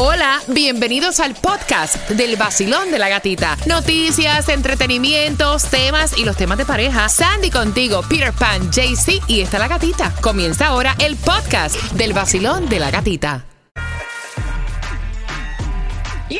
Hola, bienvenidos al podcast del vacilón de la gatita. Noticias, entretenimientos, temas y los temas de pareja. Sandy contigo, Peter Pan, JC y está la gatita. Comienza ahora el podcast del vacilón de la gatita. Yes.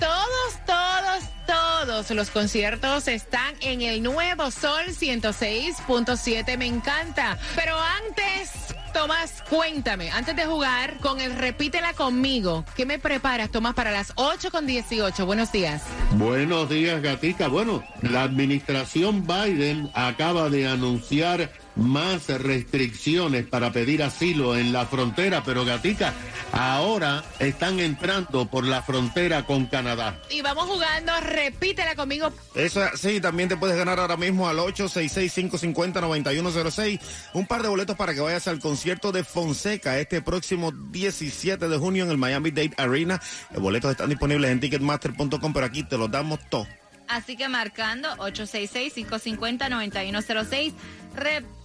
Todos, todos, todos los conciertos están en el nuevo Sol 106.7. Me encanta. Pero antes, Tomás, cuéntame, antes de jugar con el Repítela conmigo, ¿qué me preparas, Tomás, para las 8 con 18? Buenos días. Buenos días, Gatica. Bueno, la administración Biden acaba de anunciar más restricciones para pedir asilo en la frontera, pero Gatica, ahora están entrando por la frontera con Canadá. Y vamos jugando, repítela conmigo. Eso sí, también te puedes ganar ahora mismo al 866-550-9106 un par de boletos para que vayas al concierto de Fonseca este próximo 17 de junio en el Miami Dade Arena. Los boletos están disponibles en ticketmaster.com, pero aquí te los damos todos. Así que marcando 866-550-9106,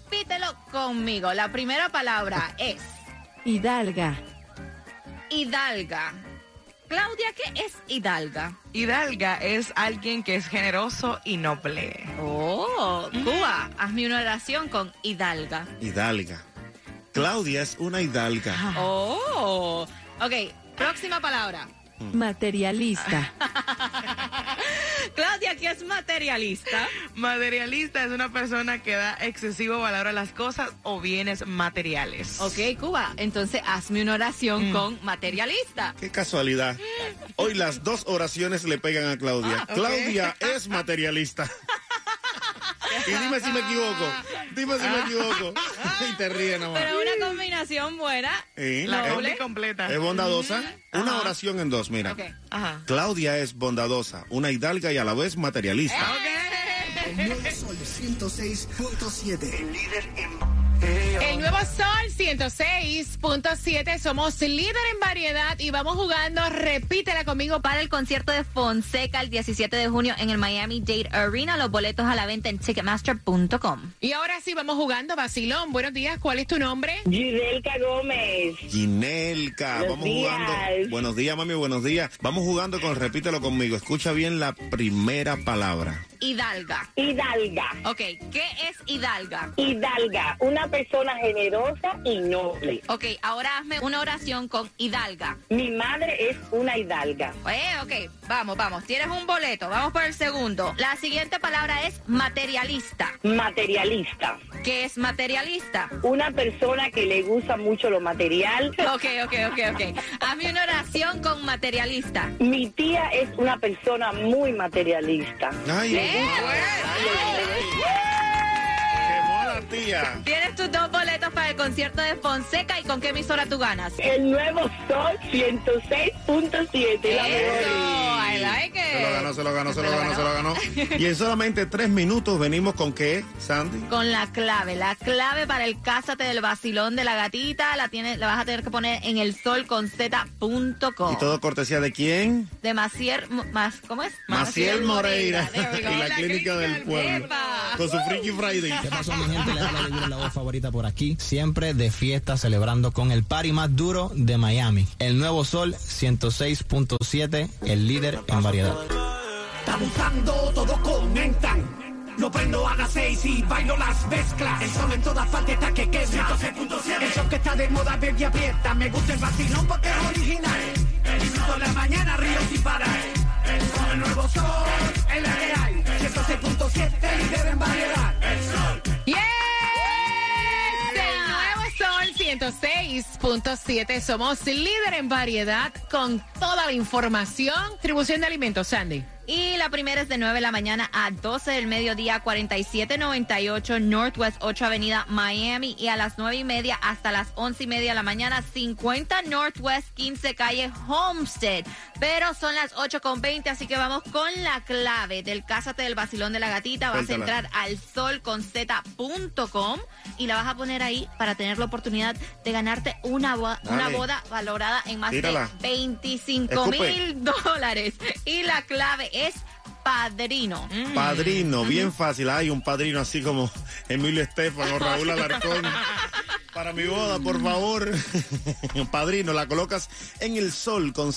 repítelo conmigo. La primera palabra es Hidalga. hidalga. Claudia, ¿qué es hidalga? Hidalga es alguien que es generoso y noble. Oh, Cuba, hazme una oración con hidalga. Hidalga. Claudia es una hidalga. Oh, ok, próxima palabra. Materialista. Claudia, ¿qué es materialista? Materialista es una persona que da excesivo valor a las cosas o bienes materiales. Ok, Cuba, entonces hazme una oración con materialista. Qué casualidad. Hoy las dos oraciones le pegan a Claudia. Claudia es materialista. Y dime si me equivoco. Dime si me equivoco. y te ríes nomás. Pero una combinación buena. Sí, La es- doble completa. Es bondadosa. Una Ajá. oración en dos, mira. Ajá. Claudia es bondadosa, una hidalga y a la vez materialista. Nuevo Sol 106.7. El líder en... El nuevo Sol 106.7. Somos líder en variedad y vamos jugando, repítela conmigo. Para el concierto de Fonseca el 17 de junio en el Miami Dade Arena, los boletos a la venta en Ticketmaster.com. Y ahora sí, vamos jugando, Basilón. Buenos días, ¿cuál es tu nombre? Gidelka Gómez. Ginelka, Buenos vamos días. jugando. Buenos días, mami, buenos días. Vamos jugando con repítelo conmigo. Escucha bien la primera palabra. Hidalga. Hidalga. Ok, ¿qué es hidalga? Hidalga, una persona generosa y noble. Ok, ahora hazme una oración con hidalga. Mi madre es una hidalga. Eh, ok, vamos, vamos. Tienes un boleto. Vamos por el segundo. La siguiente palabra es materialista. Materialista, ¿Qué es materialista? una persona que le gusta mucho lo material. Ok, ok, ok, ok. Hazme una oración con materialista. Mi tía es una persona muy materialista. Ay, Eh, quemó a la tía. Tienes tus dos boletos para el concierto de Fonseca y con qué emisora tú ganas. El nuevo Sol 106.7. I like Se lo ganó, se lo ganó, se lo ganó, se lo ganó. Y en solamente tres minutos venimos con qué, Sandy. Con la clave, la clave para el Cásate del Vacilón de la Gatita, la tienes, la vas a tener que poner en el sol con Y todo cortesía de quién? De Macier, más, ¿cómo es? Maciel Moreira y la, clínica del pueblo. Con su Freaky Friday. ¿Qué pasó mi gente? Les habla la voz favorita por aquí. Siempre de fiesta celebrando con el party más duro de Miami. El Nuevo Sol 106.7, el líder en variedad. Abusando, todos comentan. Lo prendo a las seis y bailo las mezclas. El sol en todas partes está que quema. 106.7. El show que está de moda, baby, aprieta. Me gusta el vacilón porque es original. El disfruto en la mañana, río sin parar. El sol, el nuevo sol, el real. 106.7, líder en variedad. El sol. El nuevo Sol 106.7. Somos líder en variedad con toda la información. Distribución de alimentos, Sandy. Y la primera es de 9 de la mañana a 12 del mediodía, 4798 Northwest 8 Avenida Miami. Y a las 9 y media hasta las 11 y media de la mañana, 50 Northwest 15 Calle Homestead. Pero son las 8 con 20, así que vamos con la clave del Cásate del Basilón de la Gatita. Vas a Suéltala. entrar al solconz.com y la vas a poner ahí para tener la oportunidad de ganarte una, boda, una boda valorada en más Tírala. de 25 Escupe. mil dólares. Y la clave es padrino. Padrino, bien fácil. Hay un padrino así como Emilio Estefano, Raúl Alarcón. Para mi boda, por favor. Padrino, la colocas en el sol con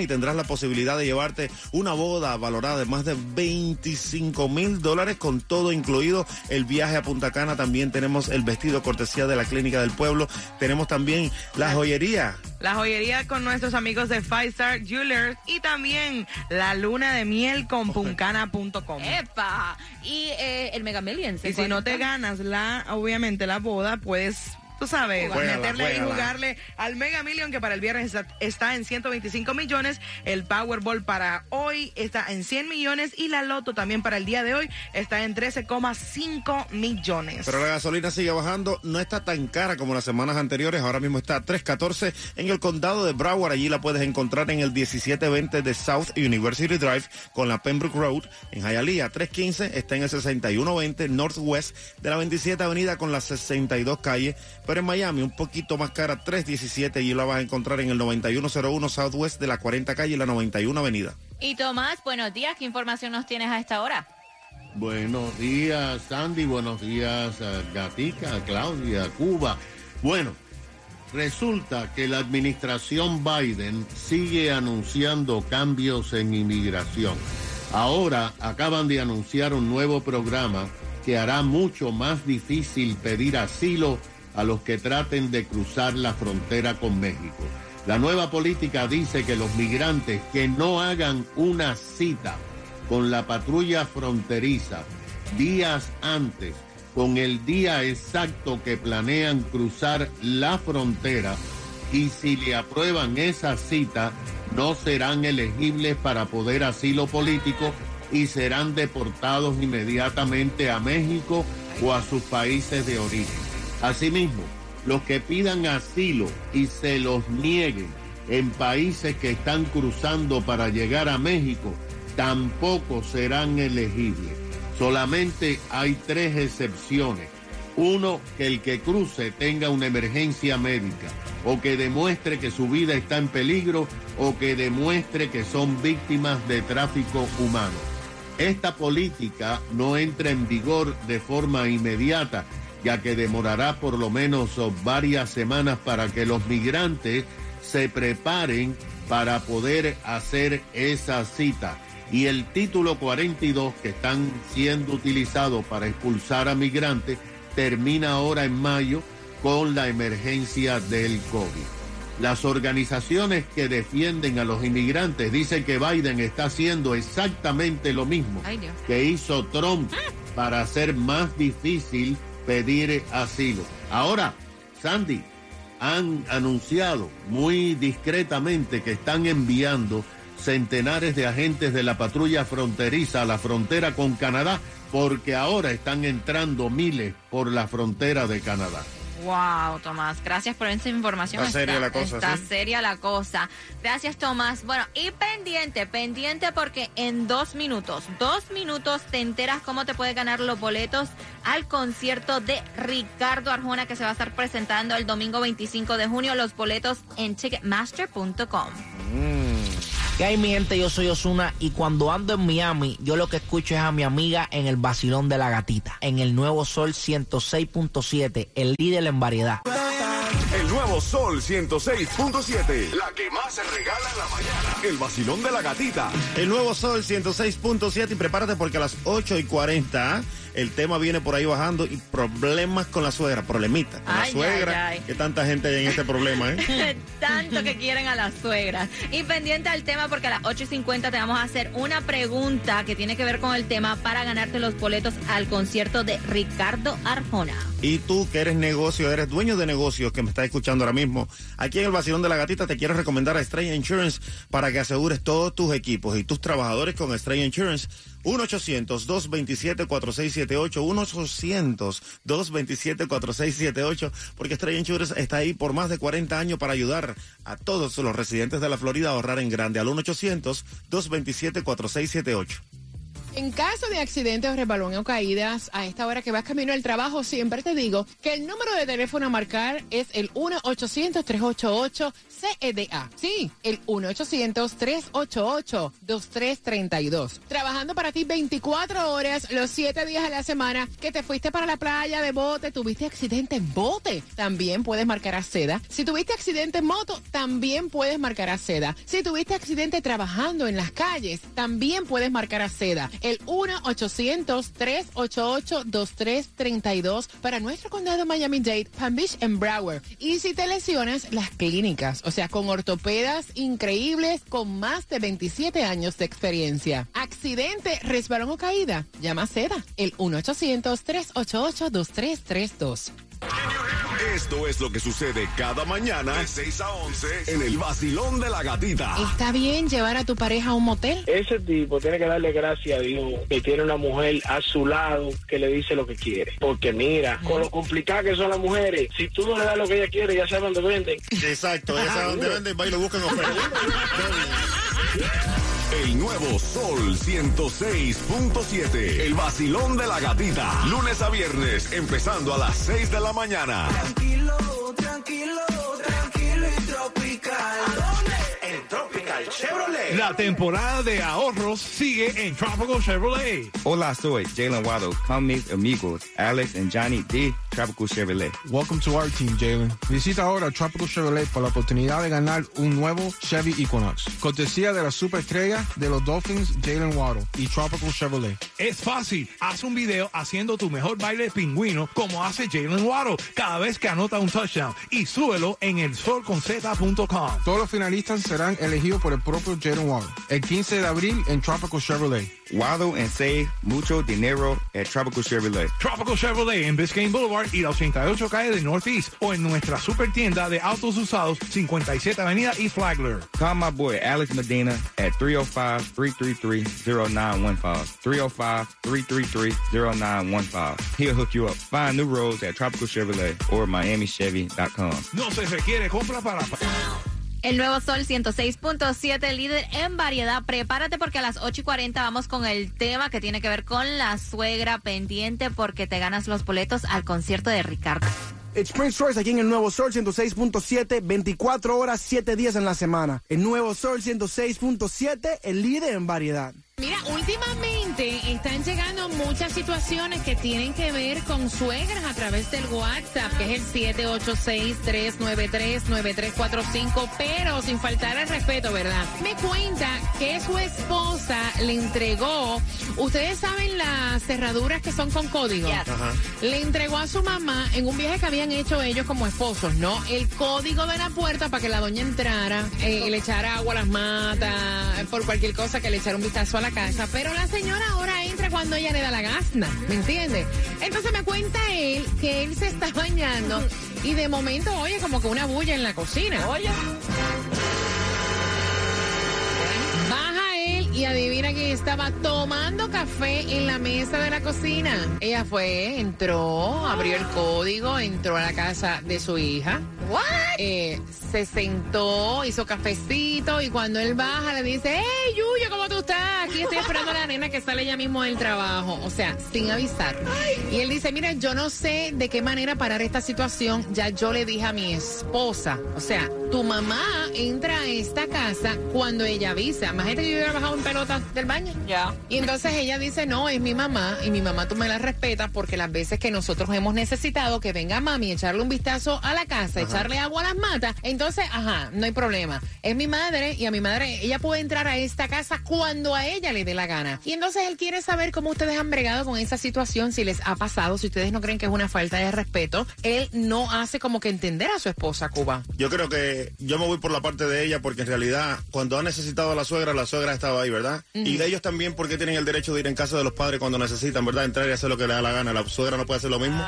y tendrás la posibilidad de llevarte una boda valorada de más de 25 mil dólares con todo incluido el viaje a Punta Cana. También tenemos el vestido cortesía de la Clínica del Pueblo. Tenemos también la joyería. La joyería con nuestros amigos de Five Star Jewelers y también la luna de miel con puncana.com. ¡Epa! Y eh, el Mega Millions. Y si no te ganas la, obviamente la boda, puedes tú sabes, Juégala, meterle y jugarle al Mega Million que para el viernes está, está en 125 millones, el Powerball para hoy está en 100 millones y la Loto también para el día de hoy está en 13,5 millones. Pero la gasolina sigue bajando, no está tan cara como las semanas anteriores, ahora mismo está a 3.14 en el condado de Broward, allí la puedes encontrar en el 1720 de South University Drive con la Pembroke Road, en Hialeah 315 está en el 6120 Northwest de la 27 Avenida con las 62 calles, pero en Miami un poquito más cara 317 y la vas a encontrar en el 9101 Southwest de la 40 calle y la 91 Avenida. Y Tomás, buenos días. ¿Qué información nos tienes a esta hora? Buenos días, Sandy. Buenos días, eh, Gatica, Claudia, Cuba. Bueno, resulta que la administración Biden sigue anunciando cambios en inmigración. Ahora acaban de anunciar un nuevo programa que hará mucho más difícil pedir asilo a los que traten de cruzar la frontera con México. La nueva política dice que los migrantes que no hagan una cita con la patrulla fronteriza días antes, con el día exacto que planean cruzar la frontera y si le aprueban esa cita, no serán elegibles para poder asilo político y serán deportados inmediatamente a México o a sus países de origen. Asimismo, los que pidan asilo y se los nieguen en países que están cruzando para llegar a México tampoco serán elegibles. Solamente hay tres excepciones. Uno, que el que cruce tenga una emergencia médica o que demuestre que su vida está en peligro o que demuestre que son víctimas de tráfico humano. Esta política no entra en vigor de forma inmediata, ya que demorará por lo menos oh, varias semanas para que los migrantes se preparen para poder hacer esa cita. Y el título 42 que están siendo utilizados para expulsar a migrantes termina ahora en mayo con la emergencia del COVID. Las organizaciones que defienden a los inmigrantes dicen que Biden está haciendo exactamente lo mismo que hizo Trump para hacer más difícil pedir asilo. Ahora, Sandy, han anunciado muy discretamente que están enviando centenares de agentes de la patrulla fronteriza a la frontera con Canadá porque ahora están entrando miles por la frontera de Canadá. Wow, Tomás, gracias por esa información. Está seria la cosa, Está ¿sí? seria la cosa. Gracias, Tomás. Bueno, y pendiente, pendiente porque en dos minutos, dos minutos te enteras cómo te puedes ganar los boletos al concierto de Ricardo Arjona que se va a estar presentando el domingo 25 de junio. Los boletos en ticketmaster.com. ¿Qué hay mi gente? Yo soy Osuna y cuando ando en Miami, yo lo que escucho es a mi amiga en el vacilón de la gatita, en el nuevo Sol 106.7, el líder en variedad. El nuevo Sol 106.7. La que más se regala en la mañana. El vacilón de la gatita. El nuevo Sol 106.7 y prepárate porque a las 8 y 40 el tema viene por ahí bajando y problemas con la suegra, problemitas con Ay, la suegra. ay, ay. Que tanta gente hay en este problema, ¿eh? Tanto que quieren a las suegras. Y pendiente al tema porque a las 8.50 te vamos a hacer una pregunta que tiene que ver con el tema para ganarte los boletos al concierto de Ricardo Arjona. Y tú que eres negocio, eres dueño de negocios que me estás escuchando ahora mismo, aquí en el Vacilón de la Gatita te quiero recomendar a Estrella Insurance para que asegures todos tus equipos y tus trabajadores con Estrella Insurance. 1-800-227-4678, 1-800-227-4678, porque Estrella Insurance está ahí por más de 40 años para ayudar a todos los residentes de la Florida a ahorrar en grande al 1-800-227-4678. En caso de accidentes o resbalón o caídas, a esta hora que vas camino al trabajo, siempre te digo que el número de teléfono a marcar es el 1-800-388-CEDA. Sí, el 1-800-388-2332. Trabajando para ti 24 horas, los 7 días a la semana, que te fuiste para la playa de bote, tuviste accidente en bote, también puedes marcar a seda. Si tuviste accidente en moto, también puedes marcar a seda. Si tuviste accidente trabajando en las calles, también puedes marcar a seda. El 1-800-388-2332 para nuestro condado Miami-Dade, Palm Beach en Broward. Y si te lesionas, las clínicas, o sea, con ortopedas increíbles con más de 27 años de experiencia. Accidente, resbalón o caída, llama a seda. El 1-800-388-2332. Esto es lo que sucede cada mañana de 6 a 11 en el vacilón de la gatita. ¿Está bien llevar a tu pareja a un motel? Ese tipo tiene que darle gracias a Dios que tiene una mujer a su lado que le dice lo que quiere. Porque mira, con lo complicado que son las mujeres, si tú no le das lo que ella quiere, ya saben dónde venden. Exacto, ya saben dónde venden, va y lo buscan oferta. El nuevo Sol 106.7. El vacilón de la gatita. Lunes a viernes, empezando a las 6 de la mañana. Tranquilo, tranquilo, tranquilo y tropical. En Tropical Chevrolet. La temporada de ahorros sigue en Tropical Chevrolet. Hola, soy Jalen Waddle. Come meet amigos Alex and Johnny de Tropical Chevrolet. Welcome to our team, Jalen. Visita ahora Tropical Chevrolet por la oportunidad de ganar un nuevo Chevy Equinox. Cortesía de la superestrella de los Dolphins, Jalen Waddle y Tropical Chevrolet. Es fácil. Haz un video haciendo tu mejor baile de pingüino como hace Jalen Waddle cada vez que anota un touchdown y súbelo en el solconzeta.com. Todos los finalistas serán elegidos por el propio Jalen Waddle. El 15 de abril en Tropical Chevrolet. Waddle and save mucho dinero at Tropical Chevrolet. Tropical Chevrolet en Biscayne Boulevard y la 88 calle de Northeast o en nuestra super tienda de autos usados 57 Avenida y Flagler. Call my boy Alex Medina at 305-333-0915. 305-333-0915. He'll hook you up. Find new roads at Tropical Chevrolet or MiamiChevy.com. No se requiere compra para... El nuevo Sol 106.7, líder en variedad. Prepárate porque a las 8 y 40 vamos con el tema que tiene que ver con la suegra pendiente porque te ganas los boletos al concierto de Ricardo. It's Prince Choice aquí en el Nuevo Sol 106.7, 24 horas, 7 días en la semana. El Nuevo Sol 106.7, el líder en variedad. Mira, últimamente están llegando muchas situaciones que tienen que ver con suegras a través del WhatsApp, que es el 786-393-9345, pero sin faltar al respeto, ¿verdad? Me cuenta que su esposa le entregó, ustedes saben las cerraduras que son con código. Le entregó a su mamá en un viaje que habían hecho ellos como esposos, ¿no? El código de la puerta para que la doña entrara, eh, le echara agua a las matas, por cualquier cosa que le echara un vistazo a la casa, pero la señora ahora entra cuando ella le da la gana, ¿me entiendes? Entonces me cuenta él que él se está bañando y de momento oye como que una bulla en la cocina. Oye. Y adivina quién estaba tomando café en la mesa de la cocina. Ella fue, entró, abrió el código, entró a la casa de su hija. Eh, se sentó, hizo cafecito y cuando él baja le dice, hey Yuyo, ¿cómo tú estás? Aquí estoy esperando a la nena que sale ya mismo del trabajo. O sea, sin avisar. Y él dice, mira, yo no sé de qué manera parar esta situación. Ya yo le dije a mi esposa, o sea, tu mamá entra a esta casa cuando ella avisa. Imagínate que yo hubiera bajado en pelota del baño. Ya. Y entonces ella dice, no, es mi mamá y mi mamá tú me la respetas porque las veces que nosotros hemos necesitado que venga mami a echarle un vistazo a la casa, echarle agua a las matas, entonces, ajá, no hay problema. Es mi madre y a mi madre, ella puede entrar a esta casa cuando a ella le dé la gana. Y entonces él quiere saber cómo ustedes han bregado con esa situación, si les ha pasado, si ustedes no creen que es una falta de respeto. Él no hace como que entender a su esposa, Cuba. Yo creo que yo me voy por la parte de ella porque en realidad cuando ha necesitado a la suegra, la suegra estaba ahí, ¿verdad? Y de ellos también porque tienen el derecho de ir en casa de los padres cuando necesitan, ¿verdad? Entrar y hacer lo que le da la gana. La suegra no puede hacer lo mismo.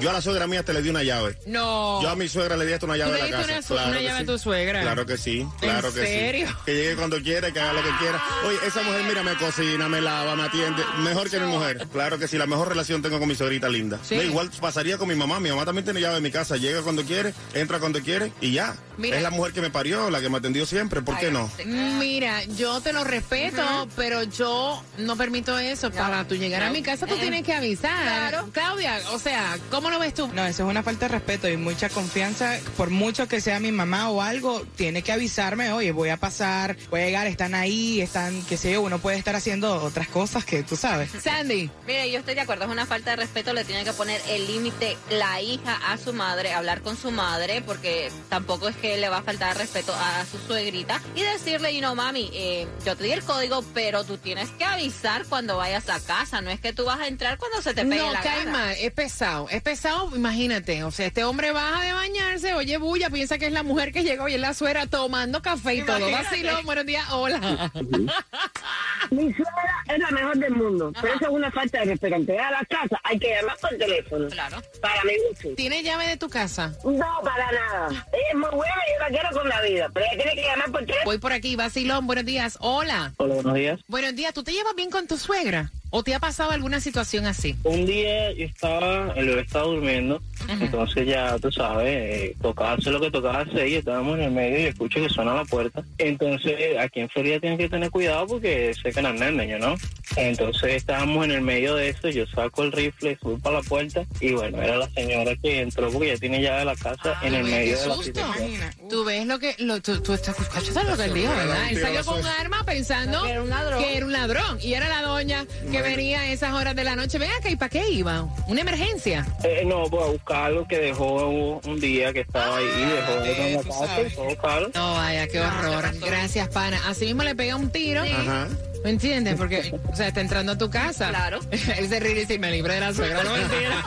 Yo a la suegra mía te le di una llave. No. Yo a mi suegra le di hasta una llave ¿Tú de la casa. una, Claro una que llave sí. a tu suegra? Claro que sí, claro ¿En que serio? sí. Que llegue cuando quiera, que haga lo que quiera. Oye, esa mujer, mira, me cocina, me lava, me atiende. Mejor que mi mujer. Claro que sí, la mejor relación tengo con mi suegrita linda. Sí. No, igual pasaría con mi mamá. Mi mamá también tiene llave de mi casa. Llega cuando quiere, entra cuando quiere y ya. Mira. Es la mujer que me parió, la que me atendió siempre, ¿por qué no? Mira, yo te lo respeto, pero yo no permito eso. Para tú llegar a mi casa, tú tienes que avisar. Claudia, o sea, ¿cómo lo ves tú? No, eso es una falta de respeto y mucha confianza. Por mucho que sea mi mamá o algo, tiene que avisarme, oye, voy a pasar, voy a llegar, están ahí, están, qué sé yo, uno puede estar haciendo otras cosas que tú sabes. Sandy. Mire, yo estoy de acuerdo, es una falta de respeto, le tiene que poner el límite la hija a su madre, hablar con su madre, porque tampoco es que le va a faltar respeto a su suegrita y decirle, you know, mami, eh, yo te di el código, pero tú tienes que avisar cuando vayas a casa, no es que tú vas a entrar cuando se te pegue No, la cae gana. mal, es pesado, es pesado, imagínate, o sea, este hombre baja de bañarse, oye bulla, piensa que es la mujer que llegó y es la suegra tomando café y todo, Imagínate. vacilón, buenos días, hola. Mi suegra es la mejor del mundo, pero eso es una falta de respeto. A la casa hay que llamar por teléfono. Claro. Para mi gusto. ¿Tiene llave de tu casa? No, para nada. Es muy buena y yo quiero con la vida, pero ella tiene que llamar por teléfono. Voy por aquí, vacilón, buenos días, hola. Hola, buenos días. Buenos días, ¿tú te llevas bien con tu suegra? ¿O te ha pasado alguna situación así? Un día yo estaba, el bebé estaba durmiendo, entonces ya tú sabes, eh, tocaba hacer lo que tocaba hacer y estábamos en el medio y escucho que suena la puerta. Entonces aquí en Florida tienen que tener cuidado porque sé que no es nene, ¿no? Entonces estábamos en el medio de eso, yo saco el rifle, subo para la puerta y bueno, era la señora que entró porque ya tiene llave de la casa en el medio qué de la susto. situación. Tú ves lo que, lo, tú, tú estás escuchando lo que él dijo, ¿verdad? Él salió con un arma pensando Que era un ladrón. que era un ladrón. Y era la doña que venía a esas horas de la noche. Ven acá, ¿y para qué iba? ¿Una emergencia? Eh, no, pues a buscar algo que dejó un, día que estaba ahí, dejó algo en la casa y a buscarlo. No, vaya, qué horror. Gracias, pana. Así mismo le pega un tiro. Ajá. ¿Me entiendes? Porque, o sea, está entrando a tu casa. Claro. Él se ríe y dice, me libre de la suegra. No mentira.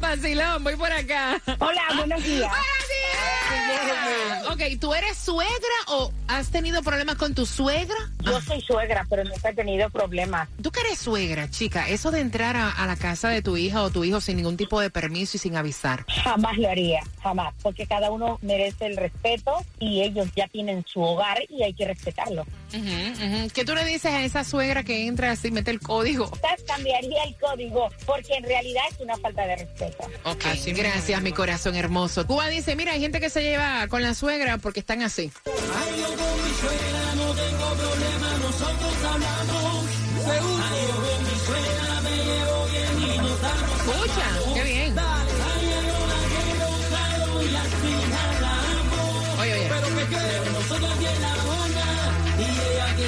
Vacilón, voy por acá. Hola, buenos días. Ok, ¿tú eres suegra o has tenido problemas con tu suegra? Yo soy suegra, pero nunca he tenido problemas. Tú que eres suegra, chica, eso de entrar a, a la casa de tu hija o tu hijo sin ningún tipo de permiso y sin avisar. Jamás lo haría, jamás, porque cada uno merece el respeto y ellos ya tienen su hogar y hay que respetarlo. ¿Qué tú le dices a esa suegra que entra así, mete el código? Cambiaría el código, porque en realidad es una falta de respeto. Ok, gracias, mi corazón hermoso. Cuba dice, mira, hay gente que se lleva con la suegra porque están así. Escucha,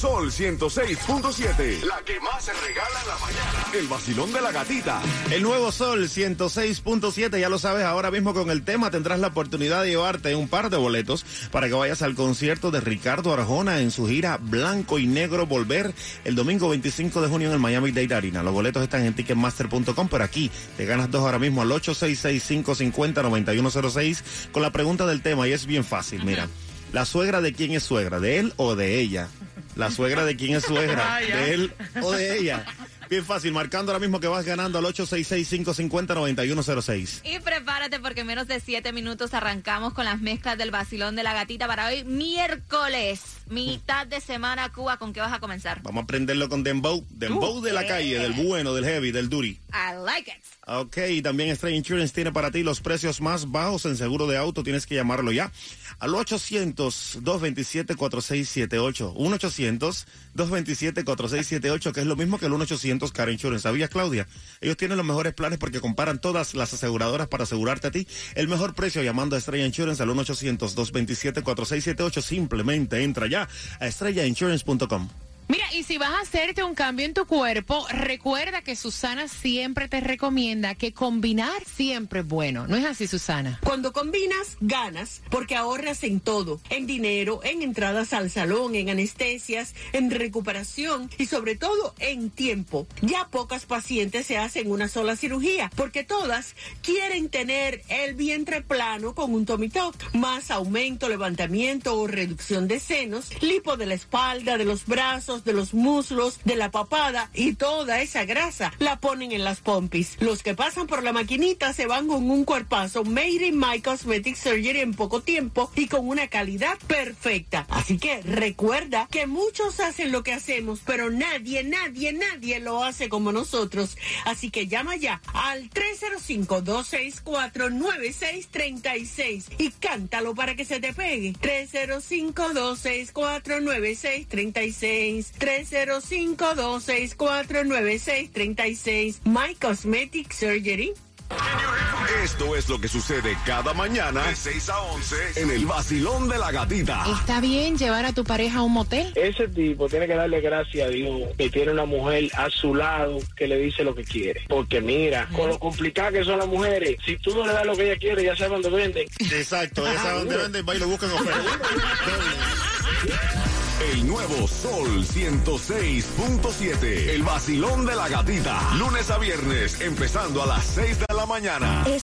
Sol 106.7. La que más se regala en la mañana. El vacilón de la gatita. El nuevo Sol 106.7, ya lo sabes, ahora mismo con el tema tendrás la oportunidad de llevarte un par de boletos para que vayas al concierto de Ricardo Arjona en su gira Blanco y Negro Volver el domingo 25 de junio en el Miami Dade Arena. Los boletos están en ticketmaster.com, pero aquí te ganas dos ahora mismo al 866-550-9106 con la pregunta del tema y es bien fácil, mira. ¿La suegra de quién es suegra? ¿De él o de ella? ¿La suegra de quién es suegra? Ah. ¿De él o de ella? Bien fácil, marcando ahora mismo que vas ganando al 866-550-9106. Y prepárate porque en menos de siete minutos arrancamos con las mezclas del vacilón de la gatita para hoy miércoles, mitad de semana Cuba. ¿Con qué vas a comenzar? Vamos a aprenderlo con Dembow. Dembow de la calle, del bueno, del heavy, del duri. I like it. Ok, y también Stray Insurance tiene para ti los precios más bajos en seguro de auto. Tienes que llamarlo ya al 800-227-4678. 1-800-227-4678, que es lo mismo que el 1-800 Car Insurance. ¿Sabías, Claudia? Ellos tienen los mejores planes porque comparan todas las aseguradoras para asegurarte a ti el mejor precio llamando a Estrella Insurance al 1-800-227-4678. Simplemente entra ya a estrellainsurance.com. Mira, y si vas a hacerte un cambio en tu cuerpo, recuerda que Susana siempre te recomienda que combinar siempre es bueno. ¿No es así, Susana? Cuando combinas, ganas, porque ahorras en todo, en dinero, en entradas al salón, en anestesias, en recuperación y sobre todo en tiempo. Ya pocas pacientes se hacen una sola cirugía, porque todas quieren tener el vientre plano con un tuck, más aumento, levantamiento o reducción de senos, lipo de la espalda, de los brazos, de los muslos, de la papada y toda esa grasa la ponen en las pompis. Los que pasan por la maquinita se van con un cuerpazo made in my cosmetic surgery en poco tiempo y con una calidad perfecta. Así que recuerda que muchos hacen lo que hacemos, pero nadie, nadie, nadie lo hace como nosotros. Así que llama ya al 305-264-9636 y cántalo para que se te pegue. 305-264-9636. 305-264-9636. My Cosmetic Surgery. Esto es lo que sucede cada mañana de 6 a 11 en el vacilón de la gatita. ¿Está bien llevar a tu pareja a un motel? Ese tipo tiene que darle gracias a Dios que tiene una mujer a su lado que le dice lo que quiere. Porque mira, con lo complicado que son las mujeres, si tú no le das lo que ella quiere, ya sabe dónde venden. Exacto, ya sabe dónde venden, va y lo buscan oferta. El nuevo Sol 106.7. El vacilón de la gatita. Lunes a viernes, empezando a las 6 de la mañana.